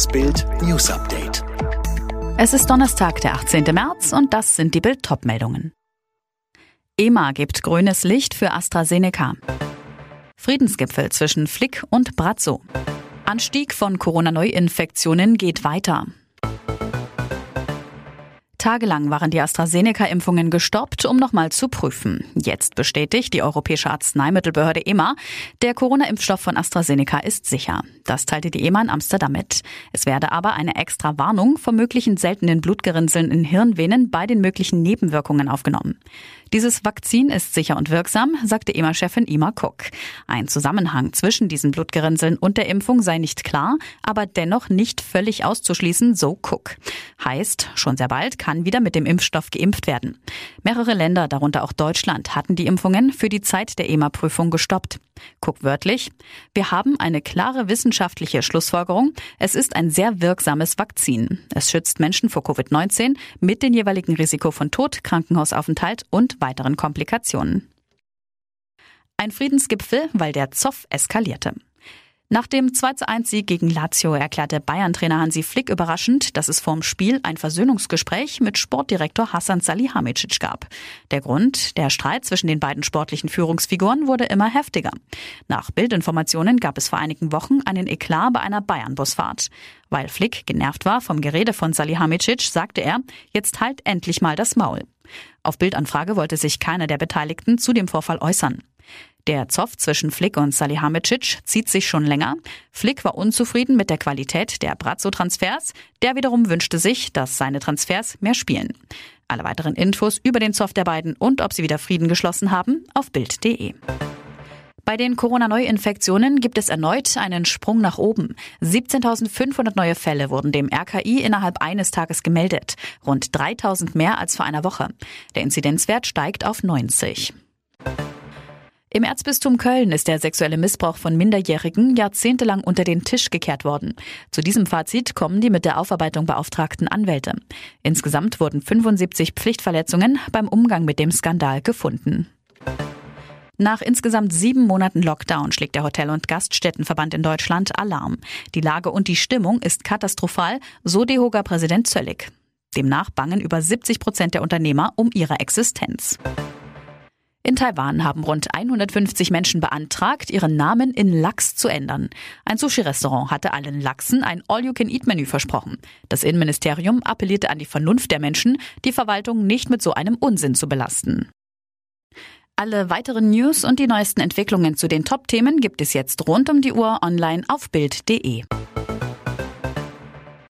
Das Bild News Update. Es ist Donnerstag, der 18. März und das sind die Bild meldungen EMA gibt grünes Licht für AstraZeneca. Friedensgipfel zwischen Flick und Brazzo. Anstieg von Corona-Neuinfektionen geht weiter. Tagelang waren die AstraZeneca-Impfungen gestoppt, um nochmal zu prüfen. Jetzt bestätigt die Europäische Arzneimittelbehörde EMA, der Corona-Impfstoff von AstraZeneca ist sicher. Das teilte die EMA in Amsterdam mit. Es werde aber eine extra Warnung vor möglichen seltenen Blutgerinnseln in Hirnvenen bei den möglichen Nebenwirkungen aufgenommen. Dieses Vakzin ist sicher und wirksam, sagte EMA-Chefin Ima Cook. Ein Zusammenhang zwischen diesen Blutgerinnseln und der Impfung sei nicht klar, aber dennoch nicht völlig auszuschließen, so Cook. Heißt, schon sehr bald kann kann wieder mit dem Impfstoff geimpft werden. Mehrere Länder, darunter auch Deutschland, hatten die Impfungen für die Zeit der EMA-Prüfung gestoppt. Guck wörtlich. Wir haben eine klare wissenschaftliche Schlussfolgerung. Es ist ein sehr wirksames Vakzin. Es schützt Menschen vor Covid-19 mit dem jeweiligen Risiko von Tod, Krankenhausaufenthalt und weiteren Komplikationen. Ein Friedensgipfel, weil der Zoff eskalierte. Nach dem 2 1 Sieg gegen Lazio erklärte Bayern-Trainer Hansi Flick überraschend, dass es vorm Spiel ein Versöhnungsgespräch mit Sportdirektor Hassan Salihamidzic gab. Der Grund, der Streit zwischen den beiden sportlichen Führungsfiguren wurde immer heftiger. Nach Bildinformationen gab es vor einigen Wochen einen Eklat bei einer Bayern-Busfahrt. Weil Flick genervt war vom Gerede von Salihamidzic, sagte er, jetzt halt endlich mal das Maul. Auf Bildanfrage wollte sich keiner der Beteiligten zu dem Vorfall äußern. Der Zoff zwischen Flick und Salihamidzic zieht sich schon länger. Flick war unzufrieden mit der Qualität der Brazzo-Transfers. Der wiederum wünschte sich, dass seine Transfers mehr spielen. Alle weiteren Infos über den Zoff der beiden und ob sie wieder Frieden geschlossen haben auf Bild.de. Bei den Corona-Neuinfektionen gibt es erneut einen Sprung nach oben. 17.500 neue Fälle wurden dem RKI innerhalb eines Tages gemeldet. Rund 3.000 mehr als vor einer Woche. Der Inzidenzwert steigt auf 90. Im Erzbistum Köln ist der sexuelle Missbrauch von Minderjährigen jahrzehntelang unter den Tisch gekehrt worden. Zu diesem Fazit kommen die mit der Aufarbeitung beauftragten Anwälte. Insgesamt wurden 75 Pflichtverletzungen beim Umgang mit dem Skandal gefunden. Nach insgesamt sieben Monaten Lockdown schlägt der Hotel- und Gaststättenverband in Deutschland Alarm. Die Lage und die Stimmung ist katastrophal, so DEHOGA Präsident Zöllig. Demnach bangen über 70 Prozent der Unternehmer um ihre Existenz. In Taiwan haben rund 150 Menschen beantragt, ihren Namen in Lachs zu ändern. Ein Sushi-Restaurant hatte allen Lachsen ein All-You-Can-Eat-Menü versprochen. Das Innenministerium appellierte an die Vernunft der Menschen, die Verwaltung nicht mit so einem Unsinn zu belasten. Alle weiteren News und die neuesten Entwicklungen zu den Top-Themen gibt es jetzt rund um die Uhr online auf Bild.de.